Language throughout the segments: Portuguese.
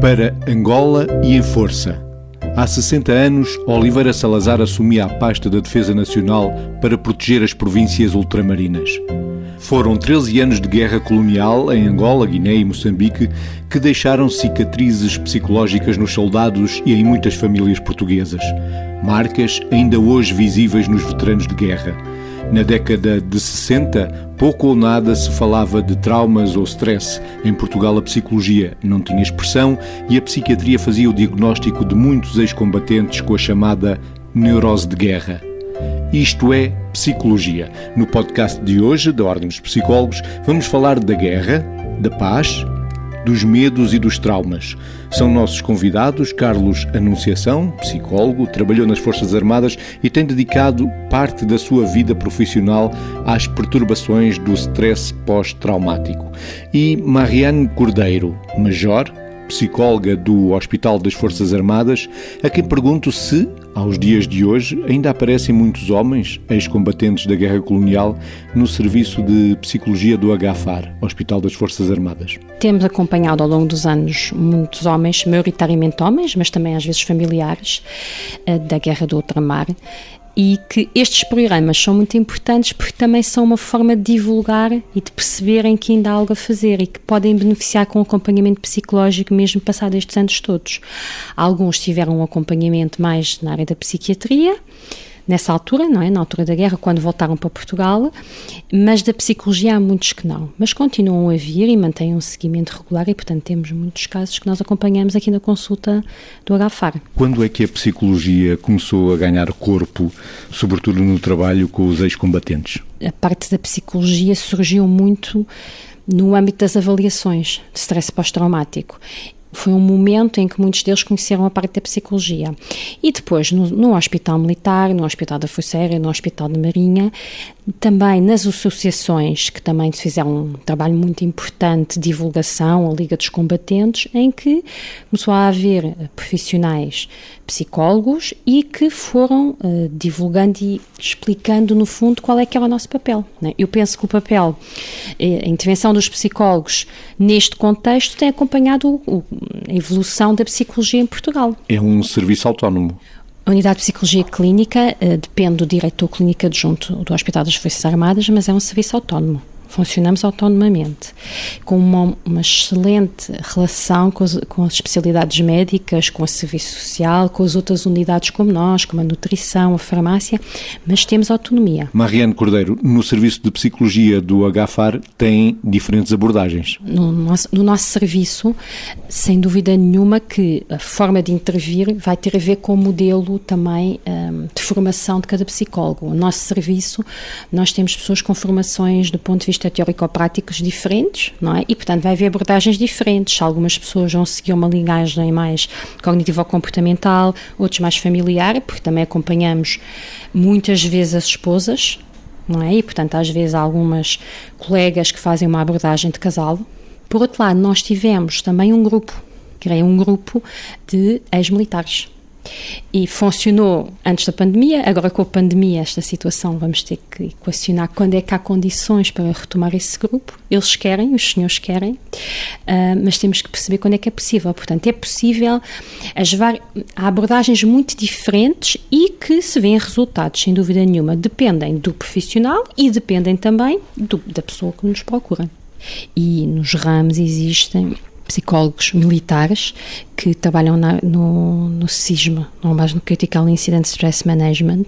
Para Angola e em força. Há 60 anos, Oliveira Salazar assumia a pasta da Defesa Nacional para proteger as províncias ultramarinas. Foram 13 anos de guerra colonial em Angola, Guiné e Moçambique que deixaram cicatrizes psicológicas nos soldados e em muitas famílias portuguesas. Marcas ainda hoje visíveis nos veteranos de guerra. Na década de 60, pouco ou nada se falava de traumas ou stress. Em Portugal, a psicologia não tinha expressão e a psiquiatria fazia o diagnóstico de muitos ex-combatentes com a chamada neurose de guerra. Isto é Psicologia. No podcast de hoje, da Ordem dos Psicólogos, vamos falar da guerra, da paz, dos medos e dos traumas. São nossos convidados Carlos Anunciação, psicólogo, trabalhou nas Forças Armadas e tem dedicado parte da sua vida profissional às perturbações do stress pós-traumático. E Mariane Cordeiro, major, psicóloga do Hospital das Forças Armadas, a quem pergunto se, aos dias de hoje, ainda aparecem muitos homens, ex-combatentes da guerra colonial, no serviço de psicologia do HFAR, Hospital das Forças Armadas. Temos acompanhado ao longo dos anos muitos homens, maioritariamente homens, mas também às vezes familiares, eh, da guerra do ultramar, e que estes programas são muito importantes porque também são uma forma de divulgar e de perceberem que ainda há algo a fazer e que podem beneficiar com acompanhamento psicológico mesmo passado estes anos todos. Alguns tiveram um acompanhamento mais na área da psiquiatria, nessa altura, não é? Na altura da guerra, quando voltaram para Portugal, mas da psicologia há muitos que não. Mas continuam a vir e mantêm um seguimento regular e, portanto, temos muitos casos que nós acompanhamos aqui na consulta do HFAR. Quando é que a psicologia começou a ganhar corpo, sobretudo no trabalho com os ex-combatentes? A parte da psicologia surgiu muito no âmbito das avaliações de stress pós-traumático foi um momento em que muitos deles conheceram a parte da psicologia. E depois, no, no Hospital Militar, no Hospital da Força no Hospital de Marinha, também nas associações que também fizeram um trabalho muito importante de divulgação, a Liga dos Combatentes, em que começou a haver profissionais psicólogos e que foram uh, divulgando e explicando no fundo qual é que era o nosso papel. Né? Eu penso que o papel, eh, a intervenção dos psicólogos neste contexto tem acompanhado o, evolução da psicologia em Portugal. É um serviço autónomo. A unidade de psicologia clínica uh, depende do diretor clínico adjunto do Hospital das Forças Armadas, mas é um serviço autónomo funcionamos autonomamente, com uma, uma excelente relação com as, com as, especialidades médicas, com o serviço social, com as outras unidades como nós, como a nutrição, a farmácia, mas temos autonomia. Mariane Cordeiro, no serviço de psicologia do HFAR tem diferentes abordagens? No nosso, no nosso serviço, sem dúvida nenhuma que a forma de intervir vai ter a ver com o modelo também um, de formação de cada psicólogo. O nosso serviço, nós temos pessoas com formações do ponto de vista vista teórico-práticos diferentes, não é? E, portanto, vai haver abordagens diferentes. Algumas pessoas vão seguir uma linguagem mais cognitivo-comportamental, outros mais familiar, porque também acompanhamos muitas vezes as esposas, não é? E, portanto, às vezes há algumas colegas que fazem uma abordagem de casal. Por outro lado, nós tivemos também um grupo, criei um grupo de ex-militares e funcionou antes da pandemia, agora com a pandemia, esta situação, vamos ter que equacionar quando é que há condições para retomar esse grupo. Eles querem, os senhores querem, uh, mas temos que perceber quando é que é possível. Portanto, é possível, as há abordagens muito diferentes e que se vêem resultados, sem dúvida nenhuma. Dependem do profissional e dependem também do, da pessoa que nos procura. E nos ramos existem psicólogos militares que trabalham na, no, no CISMA, não mais no Critical Incident Stress Management,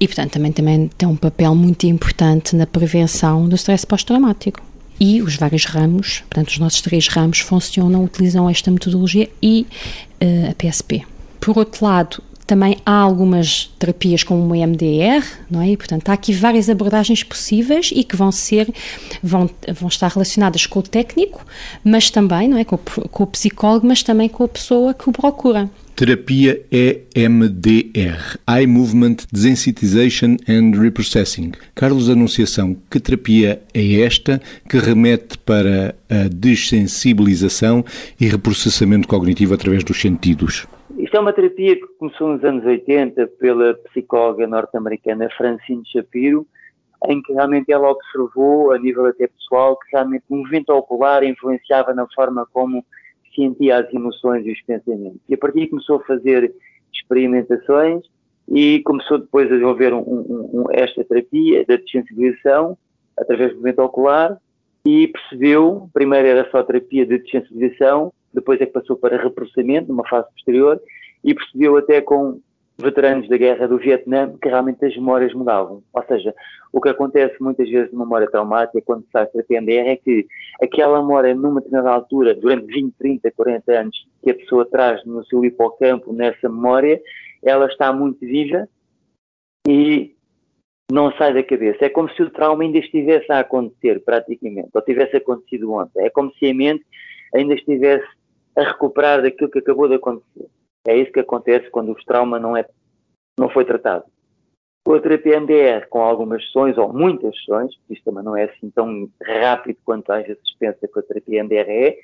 e portanto também, também tem um papel muito importante na prevenção do stress pós-traumático. E os vários ramos, portanto, os nossos três ramos funcionam, utilizam esta metodologia e uh, a PSP. Por outro lado, também há algumas terapias como o MDR, não é? E, portanto, há aqui várias abordagens possíveis e que vão ser, vão, vão estar relacionadas com o técnico, mas também, não é? Com, com o psicólogo, mas também com a pessoa que o procura. Terapia EMDR, Eye Movement Desensitization and Reprocessing. Carlos Anunciação, que terapia é esta que remete para a dessensibilização e reprocessamento cognitivo através dos sentidos? Isto é uma terapia que começou nos anos 80 pela psicóloga norte-americana Francine Shapiro, em que realmente ela observou, a nível até pessoal, que realmente o movimento ocular influenciava na forma como sentia as emoções e os pensamentos. E a partir daí começou a fazer experimentações e começou depois a desenvolver um, um, um, esta terapia da desensibilização através do movimento ocular e percebeu, primeiro era só terapia de desensibilização, depois é que passou para reprocessamento, numa fase posterior, e percebeu até com veteranos da guerra do Vietnã que realmente as memórias mudavam. Ou seja, o que acontece muitas vezes na memória traumática quando se faz terapia MDR é que aquela memória numa determinada altura, durante 20, 30, 40 anos, que a pessoa traz no seu hipocampo, nessa memória, ela está muito viva e não sai da cabeça. É como se o trauma ainda estivesse a acontecer, praticamente, ou tivesse acontecido ontem. É como se a mente ainda estivesse a recuperar daquilo que acabou de acontecer. É isso que acontece quando o trauma não, é, não foi tratado. Com a terapia MDR, com algumas sessões, ou muitas sessões, isto também não é assim tão rápido quanto às vezes pensa que a terapia MDR é,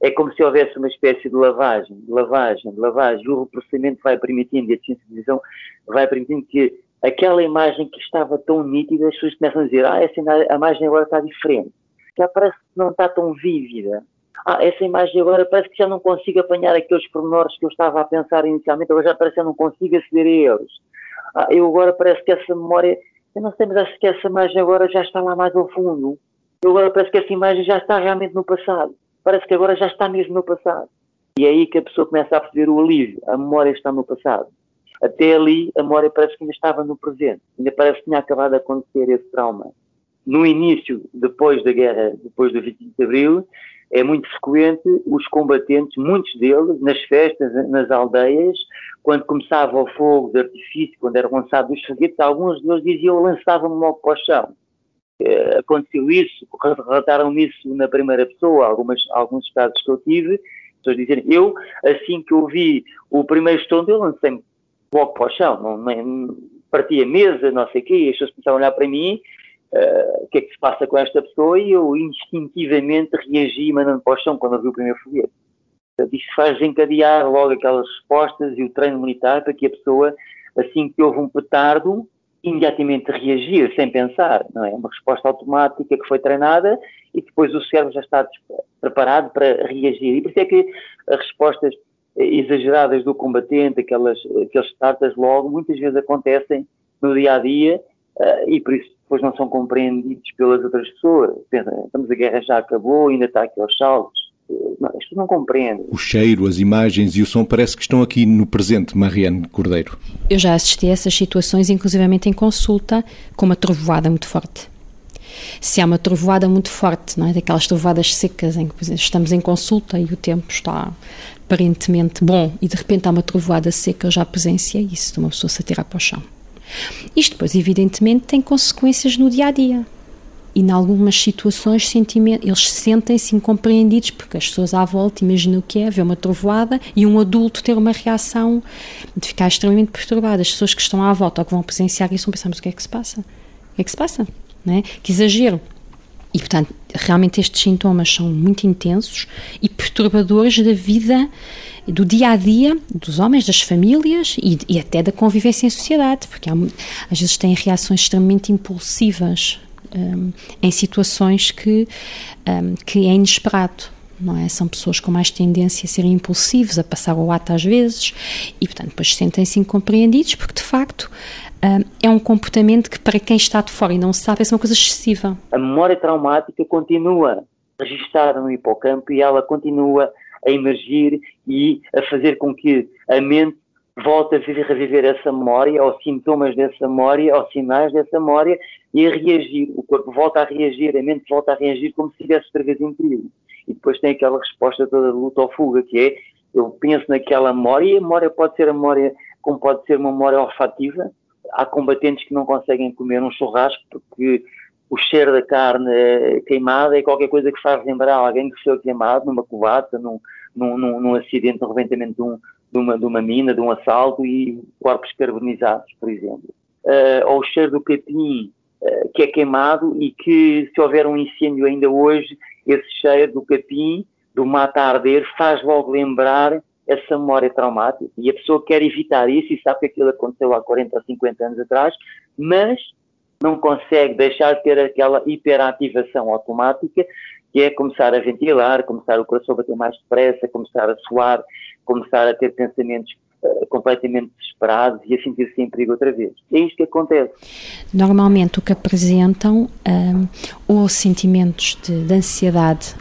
é como se houvesse uma espécie de lavagem, lavagem, lavagem, o processamento vai permitindo, e a sensibilização vai permitindo que aquela imagem que estava tão nítida, as pessoas começam a dizer, ah, essa imagem agora está diferente, já parece que não está tão vívida, ah, essa imagem agora parece que já não consigo apanhar aqueles pormenores que eu estava a pensar inicialmente, agora já parece que eu não consigo aceder a eles. Ah, eu agora parece que essa memória, eu não sei, mas acho que essa imagem agora já está lá mais ao fundo. Eu agora parece que essa imagem já está realmente no passado. Parece que agora já está mesmo no passado. E é aí que a pessoa começa a perceber o alívio. A memória está no passado. Até ali, a memória parece que ainda estava no presente. Ainda parece que tinha acabado de acontecer esse trauma. No início, depois da guerra, depois do 25 de Abril, é muito frequente os combatentes, muitos deles, nas festas, nas aldeias, quando começava o fogo de artifício, quando eram lançados os foguetes, alguns deles diziam lançavam-me logo para o chão. Uh, aconteceu isso, relataram-me isso na primeira pessoa, algumas, alguns casos que eu tive, pessoas dizerem, eu, assim que ouvi o primeiro estrondo, eu lancei-me logo para o chão, não, não, partia a mesa, não sei o quê, e as pessoas começaram a olhar para mim uh, o que é que se passa com esta pessoa e eu instintivamente reagi mandando para o chão quando ouvi o primeiro foguete. Portanto, isto faz desencadear logo aquelas respostas e o treino militar para que a pessoa, assim que houve um petardo, imediatamente reagir sem pensar, não é? Uma resposta automática que foi treinada e depois o cérebro já está preparado para reagir. E por isso é que as respostas exageradas do combatente, aquelas, aqueles starters logo, muitas vezes acontecem no dia a dia uh, e por isso depois não são compreendidos pelas outras pessoas. Pensa, estamos a guerra já acabou, ainda está aqui aos saltos. Não, isto não compreende. O cheiro, as imagens e o som parece que estão aqui no presente, Mariane Cordeiro. Eu já assisti a essas situações, inclusivamente em consulta, com uma trovoada muito forte. Se há uma trovoada muito forte, não é? daquelas trovoadas secas em que exemplo, estamos em consulta e o tempo está aparentemente bom e de repente há uma trovoada seca, eu já presenciei isso, de uma pessoa se atirar para o chão. Isto depois, evidentemente, tem consequências no dia a dia. E, em algumas situações, eles sentem-se incompreendidos, porque as pessoas à volta imaginam o que é, ver uma trovoada e um adulto ter uma reação de ficar extremamente perturbado. As pessoas que estão à volta ou que vão presenciar isso vão pensar: mas o que é que se passa? O que é que se passa? Não é? Que exagero. E, portanto, realmente estes sintomas são muito intensos e perturbadores da vida, do dia a dia dos homens, das famílias e, e até da convivência em sociedade, porque há, às vezes têm reações extremamente impulsivas um, em situações que, um, que é inesperado. É? São pessoas com mais tendência a serem impulsivos, a passar o ato às vezes, e portanto depois sentem-se incompreendidos, porque de facto é um comportamento que, para quem está de fora e não sabe, é uma coisa excessiva. A memória traumática continua registada no hipocampo e ela continua a emergir e a fazer com que a mente volte a reviver essa memória, aos sintomas dessa memória, aos sinais dessa memória e a reagir. O corpo volta a reagir, a mente volta a reagir como se estivesse outra vez em perigo. E depois tem aquela resposta toda de luta ou fuga, que é eu penso naquela memória e a memória pode ser a memória, como pode ser uma memória olfativa, há combatentes que não conseguem comer um churrasco porque o cheiro da carne queimada é qualquer coisa que faz lembrar alguém que foi queimado numa covata, num, num, num, num acidente, no reventamento de, um, de, uma, de uma mina, de um assalto e corpos carbonizados, por exemplo. Uh, ou o cheiro do capim uh, que é queimado e que se houver um incêndio ainda hoje, esse cheiro do capim, do mata a arder, faz logo lembrar essa memória traumática e a pessoa quer evitar isso e sabe que aquilo aconteceu há 40 ou 50 anos atrás, mas não consegue deixar de ter aquela hiperativação automática que é começar a ventilar, começar o coração a bater mais depressa, começar a suar, começar a ter pensamentos uh, completamente desesperados e a sentir-se em perigo outra vez. É isto que acontece. Normalmente o que apresentam um, ou sentimentos de, de ansiedade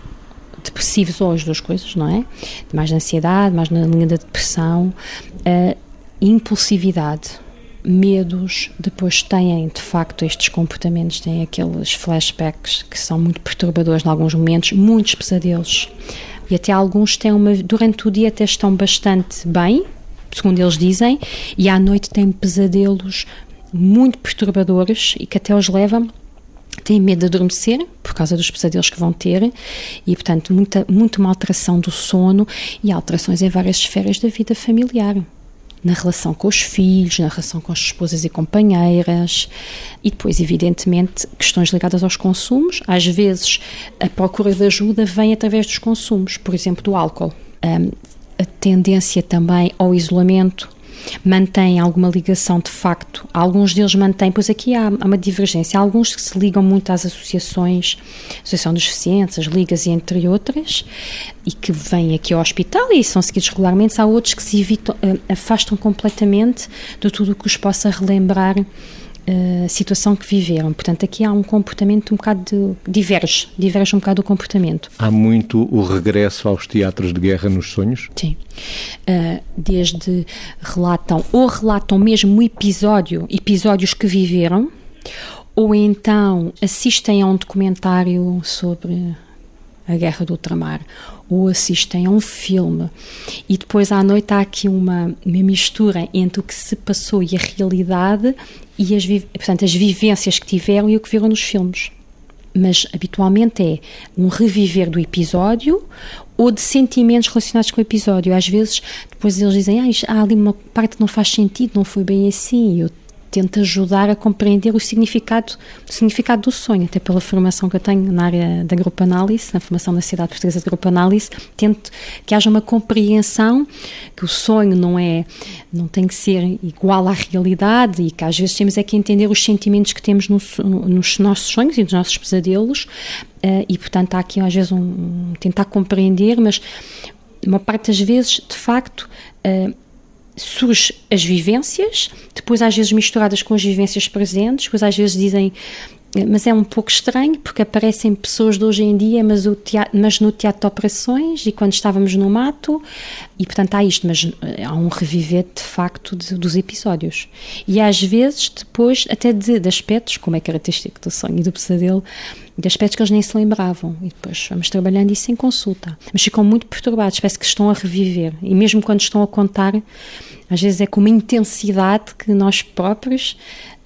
depressivos ou as duas coisas, não é? Mais ansiedade, mais na linha da depressão, impulsividade medos, depois têm de facto estes comportamentos, têm aqueles flashbacks que são muito perturbadores em alguns momentos, muitos pesadelos. E até alguns têm uma. durante o dia até estão bastante bem, segundo eles dizem, e à noite têm pesadelos muito perturbadores e que até os levam têm medo de adormecer por causa dos pesadelos que vão ter e, portanto, muita, muito uma alteração do sono e alterações em várias esferas da vida familiar na relação com os filhos, na relação com as esposas e companheiras e depois, evidentemente, questões ligadas aos consumos. Às vezes, a procura de ajuda vem através dos consumos, por exemplo, do álcool. a tendência também ao isolamento mantêm alguma ligação de facto. Alguns deles mantêm, pois aqui há, há uma divergência. Há alguns que se ligam muito às associações, Associação dos Deficientes, as ligas e entre outras, e que vêm aqui ao hospital e são seguidos regularmente. Há outros que se evitam, eh, afastam completamente de tudo o que os possa relembrar a situação que viveram. Portanto, aqui há um comportamento um bocado de, diverge, diverge um bocado o comportamento. Há muito o regresso aos teatros de guerra nos sonhos? Sim. Uh, desde relatam, ou relatam mesmo o episódio, episódios que viveram, ou então assistem a um documentário sobre a Guerra do Ultramar, ou assistem a um filme e depois à noite há aqui uma, uma mistura entre o que se passou e a realidade e as, portanto, as vivências que tiveram e o que viram nos filmes. Mas habitualmente é um reviver do episódio ou de sentimentos relacionados com o episódio. Às vezes, depois eles dizem, ah, há ali uma parte que não faz sentido, não foi bem assim. Eu tenta ajudar a compreender o significado, o significado do sonho, até pela formação que eu tenho na área da grupo análise, na formação da Cidade Portuguesa de Grupo Análise, tento que haja uma compreensão que o sonho não é, não tem que ser igual à realidade e que às vezes temos é que entender os sentimentos que temos no, nos nossos sonhos e nos nossos pesadelos uh, e portanto há aqui às vezes um, um tentar compreender, mas uma parte das vezes, de facto, uh, surge as vivências, depois às vezes misturadas com as vivências presentes, depois às vezes dizem mas é um pouco estranho porque aparecem pessoas de hoje em dia, mas, teatro, mas no teatro de operações e quando estávamos no mato, e portanto há isto, mas eh, há um reviver de facto de, dos episódios. E às vezes depois até de, de, aspectos, como é característico do sonho e do pesadelo, de aspectos que eles nem se lembravam. E depois vamos trabalhando isso em consulta. Mas ficam muito perturbados, parece que estão a reviver. E mesmo quando estão a contar, às vezes é com uma intensidade que nós próprios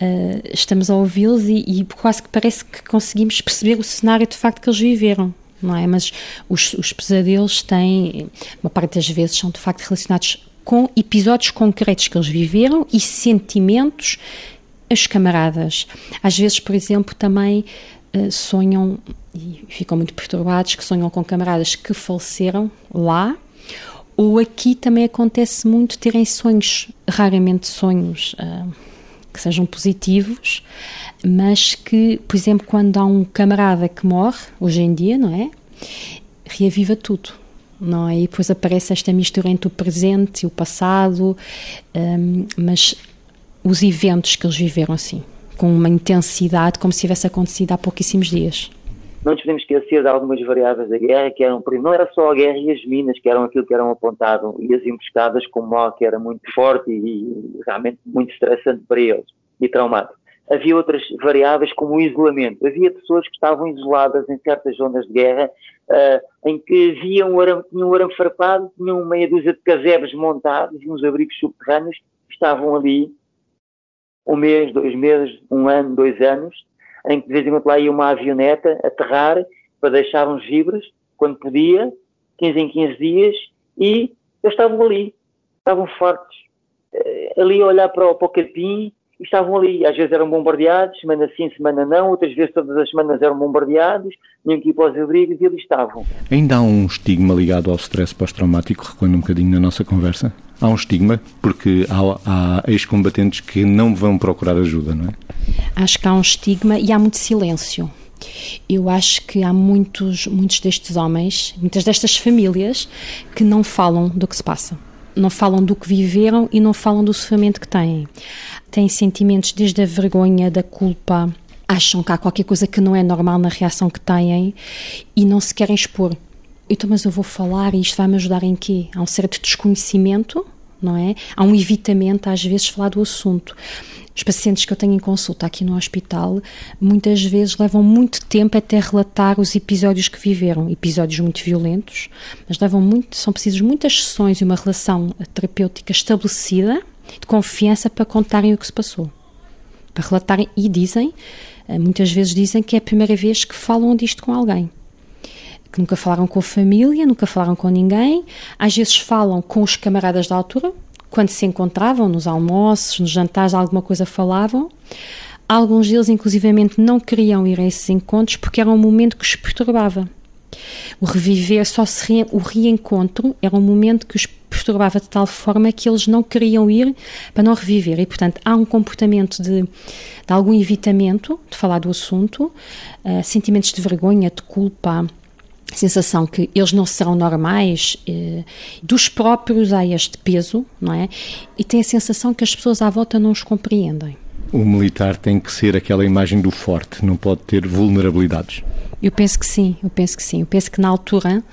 uh, estamos a ouvi-los e, e, quase que parece que conseguimos perceber o cenário de facto que eles viveram. Não é? Mas os, os pesadelos têm, uma parte das vezes, são de facto relacionados com episódios concretos que eles viveram e sentimentos as camaradas. Às vezes, por exemplo, também sonham e ficam muito perturbados que sonham com camaradas que faleceram lá ou aqui também acontece muito terem sonhos, raramente sonhos uh, que sejam positivos, mas que, por exemplo, quando há um camarada que morre, hoje em dia, não é? Reaviva tudo. Não é? E depois aparece esta mistura entre o presente e o passado, um, ah, mas os eventos que eles viveram assim, com uma intensidade como se tivesse acontecido há pouquíssimos dias não nos podemos esquecer de algumas variáveis da guerra, que eram, não era só a guerra e as minas, que eram aquilo que eram apontado, e as emboscadas como algo que era muito forte e, realmente muito estressante para eles e traumático. Havia outras variáveis como o isolamento. Havia pessoas que estavam isoladas em certas zonas de guerra, uh, em que viam um arame, tinham um arame farpado, tinham meia dúzia de casebres montados e uns abrigos subterrâneos, estavam ali um mês, dois meses, um ano, dois anos, em que de vez em quando lá ia uma avioneta aterrar para deixar uns vibras, quando podia, 15 em 15 dias, e eles estavam ali, estavam fortes, eh, ali a olhar para o, para o capim, e estavam ali, às vezes eram bombardeados, semana sim, semana não, outras vezes todas as semanas eram bombardeados, tinham que ir para os abrigos e ali estavam. Ainda há um estigma ligado ao stress pós-traumático, recuando um bocadinho na nossa conversa? Há um estigma, porque há, há ex-combatentes que não vão procurar ajuda, não é? Acho que há um estigma e há muito silêncio. Eu acho que há muitos, muitos destes homens, muitas destas famílias que não falam do que se passa. Não falam do que viveram e não falam do sofrimento que têm. Têm sentimentos desde a vergonha, da culpa, acham que há qualquer coisa que não é normal na reação que têm e não se querem expor. Então, mas eu vou falar e isto vai me ajudar em quê? Há um certo desconhecimento, não é? Há um evitamento, às vezes, falar do assunto. Os pacientes que eu tenho em consulta aqui no hospital muitas vezes levam muito tempo até relatar os episódios que viveram, episódios muito violentos, mas levam muito, são precisas muitas sessões e uma relação terapêutica estabelecida, de confiança para contarem o que se passou. Para relatarem e dizem, eh, muitas vezes dizem que é a primeira vez que falam disto com alguém que nunca falaram com a família, nunca falaram com ninguém, às vezes falam com os camaradas da altura, quando se encontravam nos almoços, nos jantares, alguma coisa falavam. Alguns deles, inclusivamente, não queriam ir a esses encontros porque era um momento que os perturbava. O reviver, só se re... o reencontro era um momento que os perturbava de tal forma que eles não queriam ir para não reviver. E, portanto, há um comportamento de, de algum evitamento de falar do assunto, uh, sentimentos de vergonha, de culpa, sensação que eles não serão normais, eh, dos próprios há este peso, não é? E tem a sensação que as pessoas à volta não os compreendem. O militar tem que ser aquela imagem do forte, não pode ter vulnerabilidades. Eu penso que sim, eu penso que sim. Eu penso que na altura,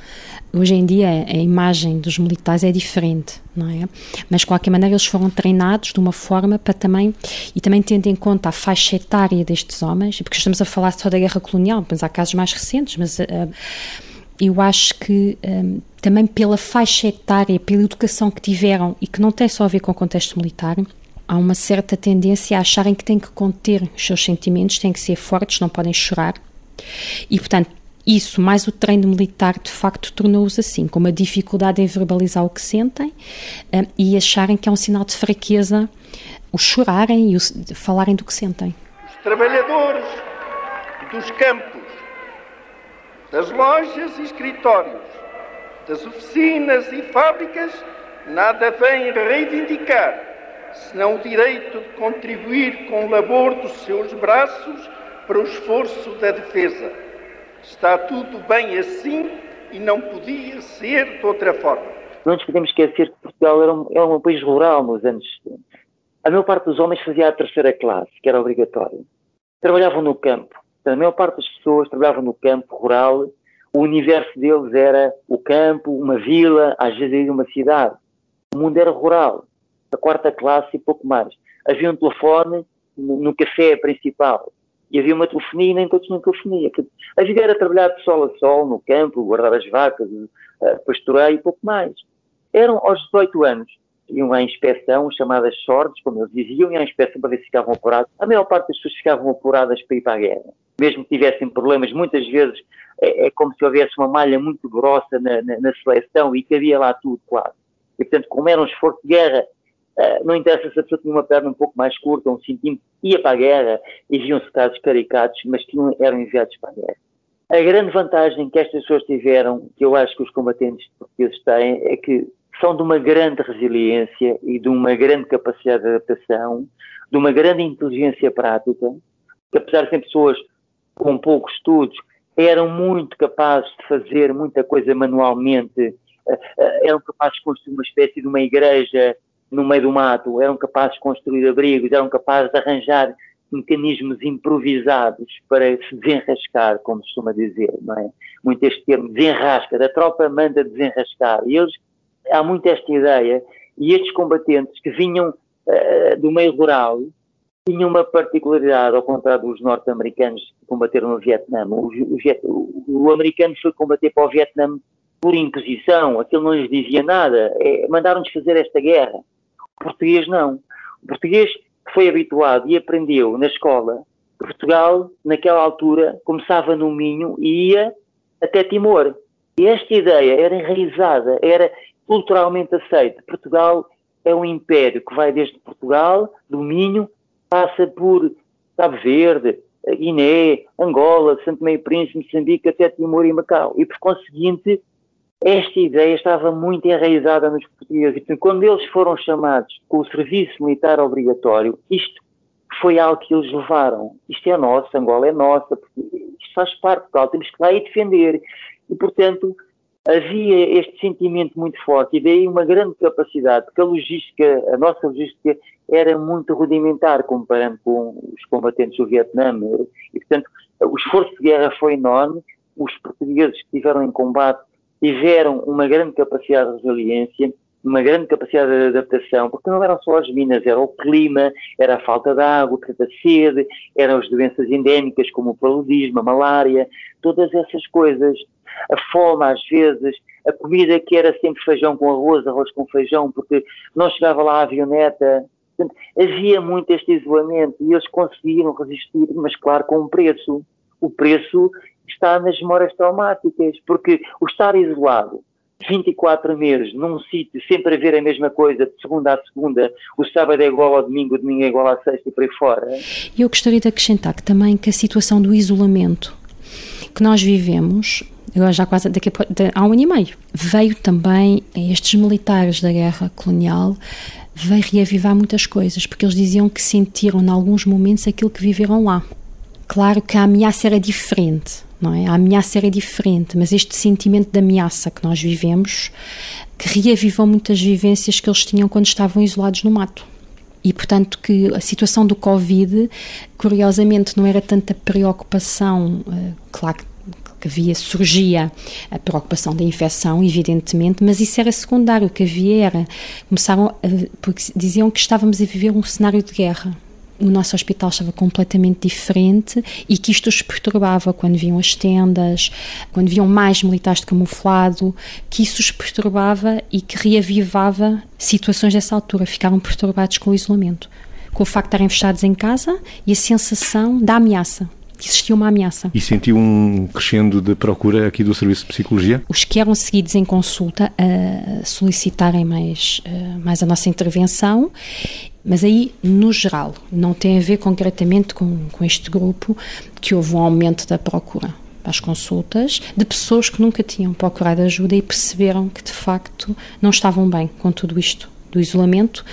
hoje em dia, a imagem dos militares é diferente, não é? Mas, de qualquer maneira, eles foram treinados de uma forma para também, e também tendo em conta a faixa etária destes homens, porque estamos a falar só da guerra colonial, mas há casos mais recentes, mas... Uh, eu acho que um, também pela faixa etária, pela educação que tiveram e que não tem só a ver com o contexto militar, há uma certa tendência a acharem que têm que conter os seus sentimentos, têm que ser fortes, não podem chorar. E, portanto, isso, mais o treino militar, de facto, tornou-os assim, com uma dificuldade em verbalizar o que sentem um, e acharem que é um sinal de fraqueza o chorarem e o falarem do que sentem. Os trabalhadores dos campos das lojas e escritórios, das oficinas e fábricas, nada vem reivindicar, senão o direito de contribuir com o labor dos seus braços para o esforço da defesa. Está tudo bem assim e não podia ser de outra forma. Não nos podemos esquecer que Portugal era um, era um país rural nos anos 70. A maior parte dos homens fazia a terceira classe, que era obrigatória. Trabalhavam no campo a maior parte das pessoas trabalhavam no campo rural, o universo deles era o campo, uma vila, às vezes uma cidade. O mundo era rural, a quarta classe e pouco mais. Havia um telefone no café principal e havia uma telefonia e nem todos tinham telefonia. A vida era trabalhar de sol a sol, no campo, guardar as vacas, eh, pastoreio e pouco mais. Eram aos 18 anos iam à inspeção, chamadas sortes, como eles diziam, iam à inspeção para ver se ficavam apurados. A maior parte das pessoas ficavam apuradas para ir para a guerra. Mesmo que tivessem problemas, muitas vezes é, é como se houvesse uma malha muito grossa na, na, na, seleção e que havia lá tudo quase. E, portanto, como era um esforço de guerra, uh, não interessa se a pessoa tinha uma perna um pouco mais curta, um centímetro, ia para a guerra e viam-se casos caricatos, mas que não eram enviados para a guerra. A grande vantagem que estas pessoas tiveram, que eu acho que os combatentes portugueses têm, é que são de uma grande resiliência e de uma grande capacidade de adaptação, de uma grande inteligência prática, que apesar de serem pessoas com poucos estudos, eram muito capazes de fazer muita coisa manualmente, eh, eh, eram capazes de construir uma espécie de uma igreja no meio do mato, eram capazes de construir abrigos, eram capazes de arranjar mecanismos improvisados para se desenrascar, como se costuma dizer, não é? Muito este termo, desenrasca, da tropa manda desenrascar. E eles há muito esta ideia, e estes combatentes que vinham uh, do meio rural tinham uma particularidade, ao contrário dos norte-americanos que combateram no Vietnã. O, o, o, americano foi combater para o Vietnã por imposição, aquilo não lhes dizia nada, é, mandaram-nos fazer esta guerra. Português não. O português foi habituado e aprendeu na escola Portugal, naquela altura, começava no Minho e ia até Timor. E esta ideia era enraizada, era culturalmente aceito. Portugal é um império que vai desde Portugal, do Minho, passa por Cabo Verde, Guiné, Angola, Santo Meio Príncipe, Moçambique, até Timor e Macau. E, por conseguinte, esta ideia estava muito enraizada nos portugueses. Quando eles foram chamados com o serviço militar obrigatório, isto foi algo que eles levaram. Isto é nosso, Angola é nossa, isto faz parte, Portugal, temos que lá ir defender. E, portanto, havia este sentimento muito forte e daí uma grande capacidade, porque a logística, a nossa logística era muito rudimentar comparando com os combatentes do Vietnã e, portanto, o esforço de guerra foi enorme, os portugueses que estiveram em combate tiveram uma grande capacidade de resiliência, uma grande capacidade de adaptação, porque não eram só as minas, era o clima, era a falta de água, a sede, eram as doenças endémicas como o paludismo, a malária, todas essas coisas a fome às vezes, a comida que era sempre feijão com arroz, arroz com feijão, porque não chegava lá a avioneta. Portanto, havia muito este isolamento e eles conseguiram resistir, mas claro, com um preço. O preço está nas memórias traumáticas, porque o estar isolado 24 meses num sítio, sempre a ver a mesma coisa, de segunda a segunda, o sábado é igual ao domingo, o domingo é igual à sexta e por aí fora. Eu gostaria de acrescentar que também que a situação do isolamento que nós vivemos agora já quase daqui a, há um ano e meio. Veio também estes militares da guerra colonial veio reavivar muitas coisas, porque eles diziam que sentiram em alguns momentos aquilo que viveram lá. Claro que a ameaça era diferente, não é? A ameaça era diferente, mas este sentimento de ameaça que nós vivemos, que reavivou muitas vivências que eles tinham quando estavam isolados no mato. E, portanto, que a situação do Covid, curiosamente, não era tanta preocupação, eh, claro que que havia, surgia a preocupação da infecção, evidentemente, mas isso era secundário, o que havia era, começaram, a, porque diziam que estávamos a viver um cenário de guerra, o nosso hospital estava completamente diferente e que isto os perturbava quando viam as tendas, quando viam mais militares de camuflado, que isso os perturbava e que reavivava situações dessa altura. Ficaram perturbados com o isolamento, com o facto de estarem fechados em casa e a sensação da ameaça que existia uma ameaça. E sentiu um crescendo de procura aqui do Serviço de Psicologia? Os que eram seguidos em consulta a solicitarem mais, mais a nossa intervenção mas aí, no geral, não tem a ver concretamente com, com este grupo que houve um aumento da procura às consultas de pessoas que nunca tinham procurado ajuda e perceberam que de facto não estavam bem com tudo isto do isolamento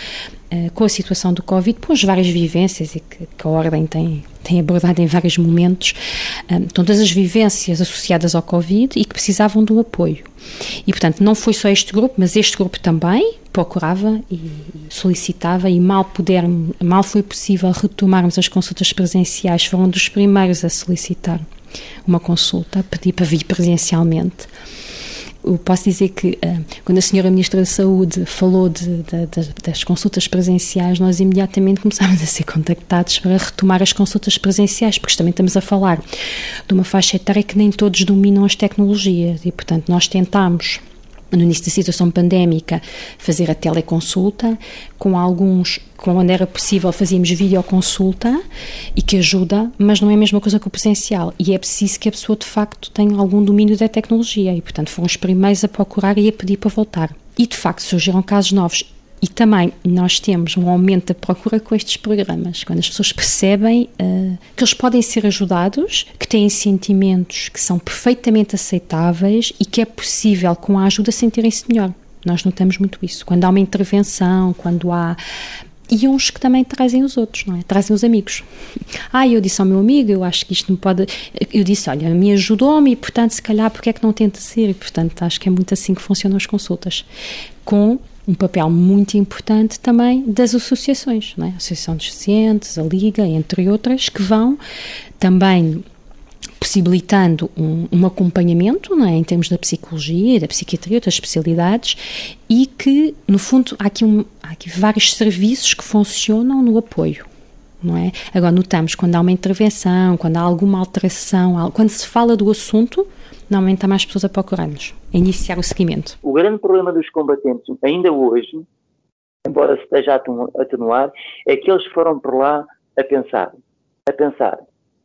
eh, com a situação do Covid, com as várias vivências e que, que a Ordem tem, tem abordado em vários momentos, um, eh, todas as vivências associadas ao Covid e que precisavam do apoio. E, portanto, não foi só este grupo, mas este grupo também procurava e solicitava e mal puder, mal foi possível retomarmos as consultas presenciais, foram dos primeiros a solicitar uma consulta, pedir para vir presencialmente eu posso dizer que uh, quando a senhora Ministra da Saúde falou de, de, de, das consultas presenciais, nós imediatamente começámos a ser contactados para retomar as consultas presenciais, porque também estamos a falar de uma faixa etária que nem todos dominam as tecnologias e, portanto, nós tentámos no início da situação pandémica, fazer a teleconsulta, com alguns, quando era possível, fazíamos videoconsulta e que ajuda, mas não é a mesma coisa que o presencial. E é preciso que a pessoa, de facto, tenha algum domínio da tecnologia e, portanto, foram os primeiros a procurar e a pedir para voltar. E, de facto, surgiram casos novos. E também nós temos um aumento da procura com estes programas, quando as pessoas percebem uh, que eles podem ser ajudados, que têm sentimentos que são perfeitamente aceitáveis e que é possível, com a ajuda, sentirem-se melhor. Nós notamos muito isso. Quando há uma intervenção, quando há e uns que também trazem os outros, não é? Trazem os amigos. Ah, eu disse ao meu amigo, eu acho que isto não pode. Eu disse, olha, me ajudou-me e, portanto, se calhar, porque é que não tenta ser? E, portanto, acho que é muito assim que funcionam as consultas. Com um papel muito importante também das associações, é? a Associação dos Cientes, a Liga, entre outras, que vão também possibilitando um, um acompanhamento é? em termos da psicologia, da psiquiatria, outras especialidades, e que, no fundo, há aqui, um, há aqui vários serviços que funcionam no apoio. Não é? Agora, notamos quando há uma intervenção, quando há alguma alteração, quando se fala do assunto, normalmente há mais pessoas a procurar-nos, a iniciar o seguimento. O grande problema dos combatentes, ainda hoje, embora se esteja a atenuar, é que eles foram por lá a pensar, a pensar,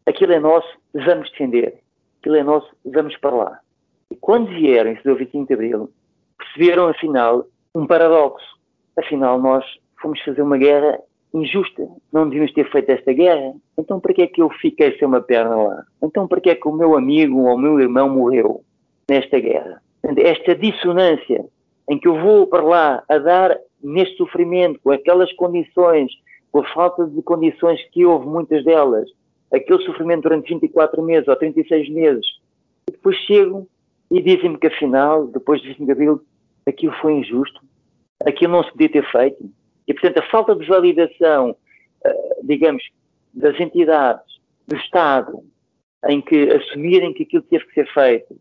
aquilo é nosso, vamos defender, aquilo é nosso, vamos para lá. E quando vieram, isso deu 25 de Abril, perceberam, afinal, um paradoxo. Afinal, nós fomos fazer uma guerra injusta. Não devíamos ter feito esta guerra. Então, para que é que eu fiquei sem uma perna lá? Então, para que é que o meu amigo ou o meu irmão morreu nesta guerra? Esta dissonância em que eu vou para lá a dar neste sofrimento, com aquelas condições, com a falta de condições que houve, muitas delas, aquele sofrimento durante 24 meses ou 36 meses, e depois chegam e dizem-me que afinal, depois de 25 de Abril, aquilo foi injusto, aquilo não se podia ter feito. E, portanto, a falta de validação, eh, digamos, das entidades, do Estado, em que assumirem que aquilo teve que ser feito,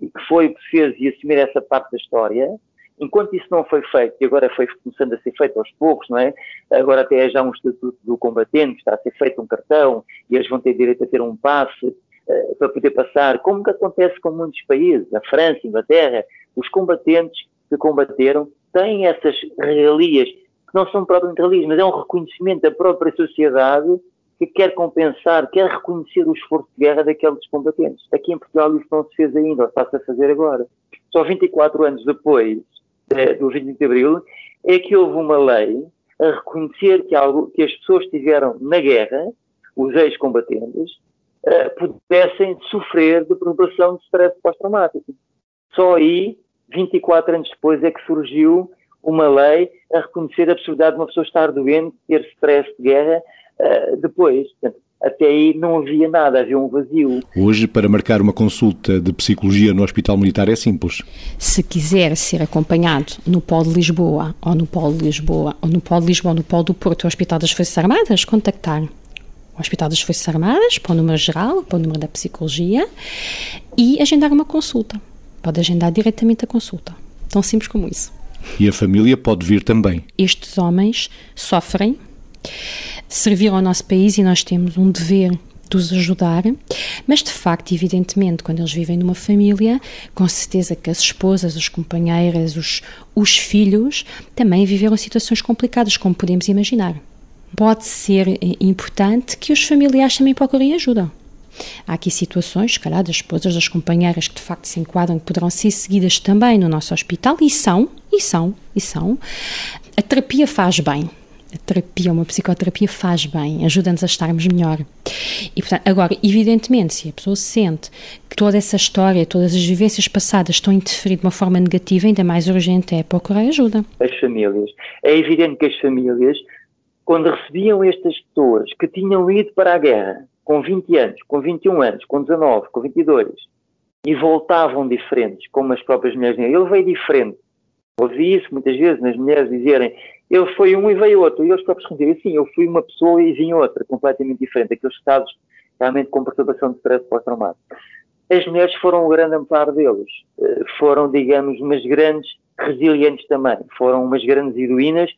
e que foi o que fez, e assumir essa parte da história, enquanto isso não foi feito, e agora foi começando a ser feito aos poucos, não é? Agora até é já um estatuto do combatente, que está a ser feito um cartão, e eles vão ter direito a ter um passe uh, para poder passar, como que acontece com muitos países, a França, a Inglaterra, os combatentes que combateram têm essas regalias, não são propriamente regalias, mas é um reconhecimento da própria sociedade que quer compensar, quer reconhecer o esforço de guerra daqueles combatentes. Aqui em Portugal isso não se fez ainda, ou está-se a fazer agora. Só 24 anos depois de, do 25 de Abril é que houve uma lei a reconhecer que, algo, que as pessoas que estiveram na guerra, os ex-combatentes, uh, pudessem sofrer de perturbação de stress pós-traumático. Só aí, 24 anos depois, é que surgiu uma lei a reconhecer a absurdidade de uma pessoa estar doente, ter stress de guerra, uh, depois. Portanto, até aí não havia nada, havia um vazio. Hoje, para marcar uma consulta de psicologia no Hospital Militar é simples. Se quiser ser acompanhado no Polo de Lisboa, ou no Polo de Lisboa, ou no Polo de Lisboa, ou no Polo do Porto, o Hospital das Forças Armadas, contactar o Hospital das Forças Armadas, para o número geral, para o número da psicologia, e agendar uma consulta. Pode agendar diretamente a consulta. Tão simples como isso. E a família pode vir também. Estes homens sofrem servir ao nosso país e nós temos um dever de os ajudar, mas de facto, evidentemente, quando eles vivem numa família, com certeza que as esposas, as companheiras, os, os filhos também viveram situações complicadas, como podemos imaginar. Pode ser eh, importante que os familiares também procurem ajuda. Há aqui situações, se calhar, das esposas, das companheiras que de facto se enquadram, que poderão ser seguidas também no nosso hospital, e são, e são, e são. A terapia faz bem a terapia, uma psicoterapia faz bem, ajuda-nos a estarmos melhor. E, portanto, agora, evidentemente, se a pessoa sente que toda essa história, todas as vivências passadas estão a interferir de uma forma negativa, ainda mais urgente é procurar ajuda. As famílias. É evidente que as famílias, quando recebiam estas pessoas que tinham ido para a guerra com 20 anos, com 21 anos, com 19, com 22, e voltavam diferentes, como as próprias mulheres ele veio diferente. Ouvi isso muitas vezes nas mulheres dizerem ele foi um e veio outro. E eles próprios responderam, sim, eu fui uma pessoa e vim outra, completamente diferente. Aqueles estados realmente com perturbação de stress pós-traumático. As mulheres foram o grande amparo deles. Eh, foram, digamos, umas grandes resilientes também. Foram umas grandes heroínas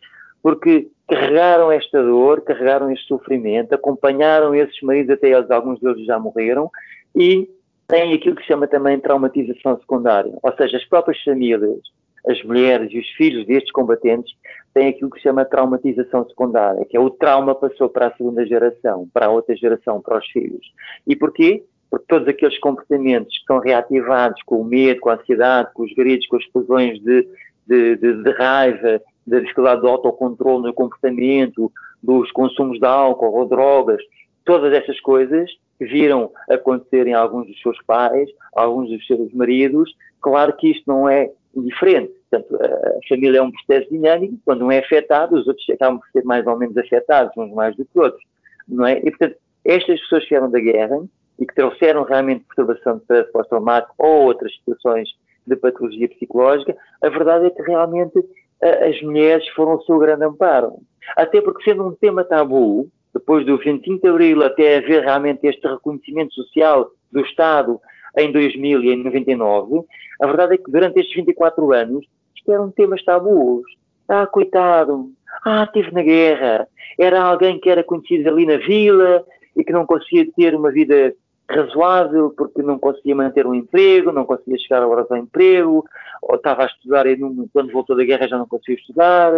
porque carregaram esta dor, carregaram este sofrimento, acompanharam esses maridos até eles, alguns deles já morreram, e têm aquilo que se chama também traumatização secundária. Ou seja, as próprias famílias as mulheres e os filhos destes combatentes têm aquilo que se chama traumatização secundária, que é o trauma passou para a segunda geração, para a outra geração, para os filhos. E porquê? Porque todos aqueles comportamentos que são reativados com o medo, com a ansiedade, com os gritos, com as explosões de, de, de, de raiva, da dificuldade de autocontrole no comportamento, dos consumos de álcool ou drogas, todas essas coisas viram acontecer em alguns dos seus pais, alguns dos seus maridos. Claro que isto não é indiferente. Portanto, a família é um processo dinâmico, quando um é afetado, os outros acabam por ser mais ou menos afetados, uns mais do que outros, não é? E, portanto, estas pessoas que vieram da guerra e que trouxeram realmente perturbação de stress pós-traumático ou outras situações de patologia psicológica, a verdade é que realmente as mulheres foram o seu grande amparo. Até porque sendo um tema tabu, depois do 25 de Abril até haver realmente este reconhecimento social do Estado em 2000 e em 99, a verdade é que durante estes 24 anos eram temas tabus. Ah, coitado, ah, esteve na guerra, era alguém que era conhecido ali na vila e que não conseguia ter uma vida razoável porque não conseguia manter um emprego, não conseguia chegar a horas ao emprego, ou estava a estudar e quando voltou da guerra já não conseguia estudar,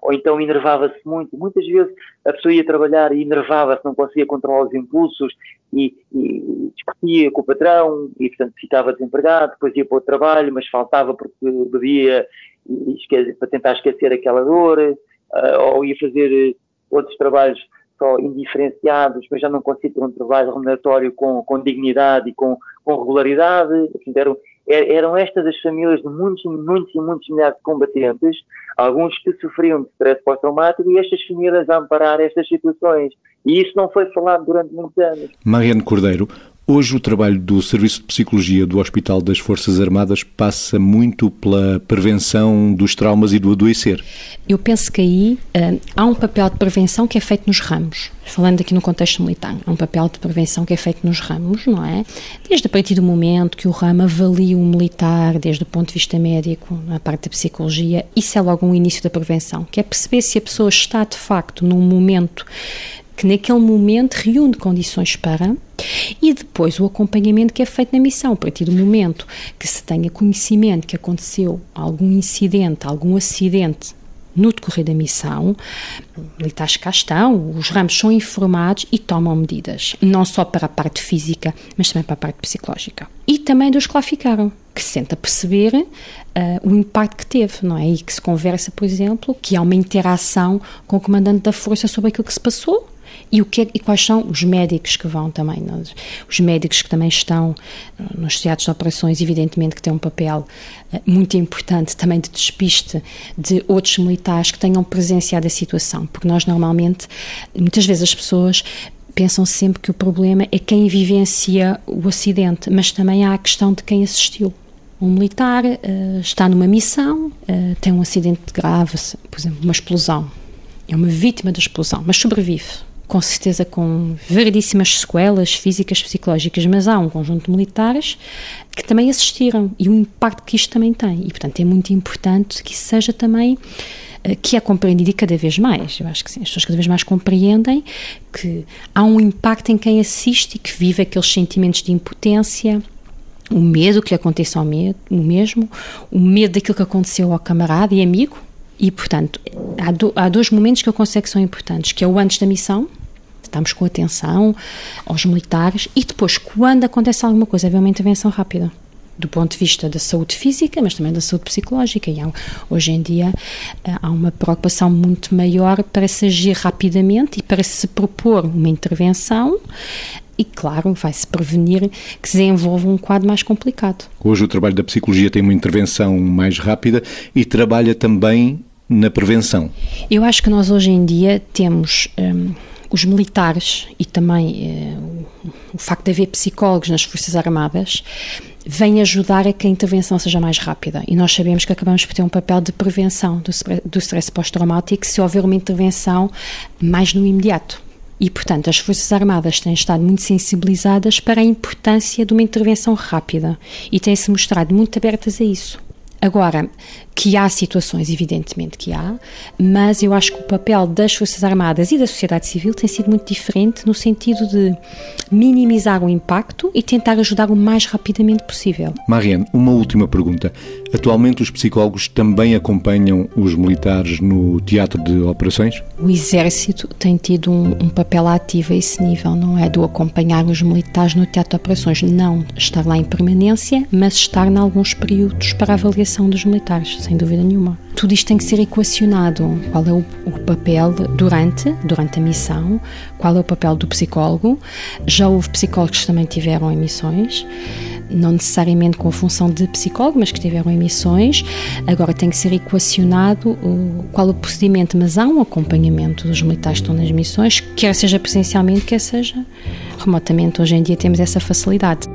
ou então enervava-se muito. Muitas vezes a pessoa ia trabalhar e enervava-se, não conseguia controlar os impulsos e, e, discutia com o patrão e, portanto, ficava desempregado, depois ia para o trabalho, mas faltava porque bebia e, esquece, para tentar esquecer aquela dor, uh, ou ia fazer outros trabalhos só indiferenciados, mas já não conseguem ter um trabalho remuneratório com, com dignidade e com, com regularidade. Portanto, eram, er, eram estas as famílias de muitos, muitos e muitos milhares de combatentes, alguns que sofriam de stress pós-traumático e estas famílias a amparar estas situações. E isso não foi falado durante muitos anos. Mariano Cordeiro, Hoje, o trabalho do Serviço de Psicologia do Hospital das Forças Armadas passa muito pela prevenção dos traumas e do adoecer. Eu penso que aí uh, há um papel de prevenção que é feito nos ramos. Falando aqui no contexto militar, há um papel de prevenção que é feito nos ramos, não é? Desde a partir do momento que o ramo avalia o militar, desde o ponto de vista médico, na parte da psicologia, isso é logo um início da prevenção, que é perceber se a pessoa está de facto num momento que naquele momento reúne condições para, e depois o acompanhamento que é feito na missão, a partir do momento que se tenha conhecimento que aconteceu algum incidente, algum acidente no decorrer da missão, militares cá estão, os ramos são informados e tomam medidas, não só para a parte física, mas também para a parte psicológica. E também dos que lá ficaram, que se tenta perceber uh, o impacto que teve, não é? E que se conversa, por exemplo, que há uma interação com o comandante da força sobre aquilo que se passou, e, o que é, e quais são os médicos que vão também, os médicos que também estão eh, nos teatros de operações, evidentemente que têm um papel eh, muito importante também de despiste de outros militares que tenham presenciado a situação, porque nós normalmente, muitas vezes as pessoas pensam sempre que o problema é quem vivencia o acidente, mas também há a questão de quem assistiu. Um militar uh, está numa missão, uh, tem um acidente grave, por exemplo, uma explosão, é uma vítima da explosão, mas sobrevive com certeza com variedíssimas sequelas físicas, psicológicas, mas há um conjunto de militares que também assistiram e o impacto que isto também tem. E, portanto, é muito importante que isso seja também eh, que é compreendido cada vez mais. Eu acho que sim, as pessoas cada vez mais compreendem que há um impacto em quem assiste e que vive aqueles sentimentos de impotência, o medo que lhe aconteça ao medo, o mesmo, o medo daquilo que aconteceu ao camarada e amigo, e, portanto, há, do, há dois momentos que eu considero que são importantes, que é o antes da missão, estamos com atenção aos militares, e depois, quando acontece alguma coisa, haver uma intervenção rápida do ponto de vista da saúde física, mas também da saúde psicológica. E há, hoje em dia eh, há uma preocupação muito maior para se agir rapidamente e para se propor uma intervenção. E, claro, vai-se prevenir que se desenvolva um quadro mais complicado. Hoje o trabalho da psicologia tem uma intervenção mais rápida e trabalha também na prevenção? Eu acho que nós hoje em dia temos um, os militares e também uh, o facto de haver psicólogos nas Forças Armadas vem ajudar a que a intervenção seja mais rápida. E nós sabemos que acabamos por ter um papel de prevenção do, do stress pós-traumático se houver uma intervenção mais no imediato. E, portanto, as Forças Armadas têm estado muito sensibilizadas para a importância de uma intervenção rápida e têm-se mostrado muito abertas a isso. Agora, que há situações, evidentemente que há, mas eu acho que o papel das Forças Armadas e da sociedade civil tem sido muito diferente no sentido de minimizar o impacto e tentar ajudar o mais rapidamente possível. Mariane, uma última pergunta. Atualmente os psicólogos também acompanham os militares no teatro de operações? O Exército tem tido um, um papel ativo a esse nível, não é do acompanhar os militares no teatro de operações, não estar lá em permanência, mas estar em alguns períodos para avaliação dos militares sem dúvida nenhuma. Tudo isto tem que ser equacionado. Qual é o, o, papel durante, durante a missão? Qual é o papel do psicólogo? Já houve psicólogos que também tiveram emissões, não necessariamente com a função de psicólogo, mas que tiveram emissões. Agora tem que ser equacionado o, qual é o procedimento, mas há um acompanhamento dos militares que estão nas missões, quer seja presencialmente, quer seja remotamente. Hoje em dia temos essa facilidade.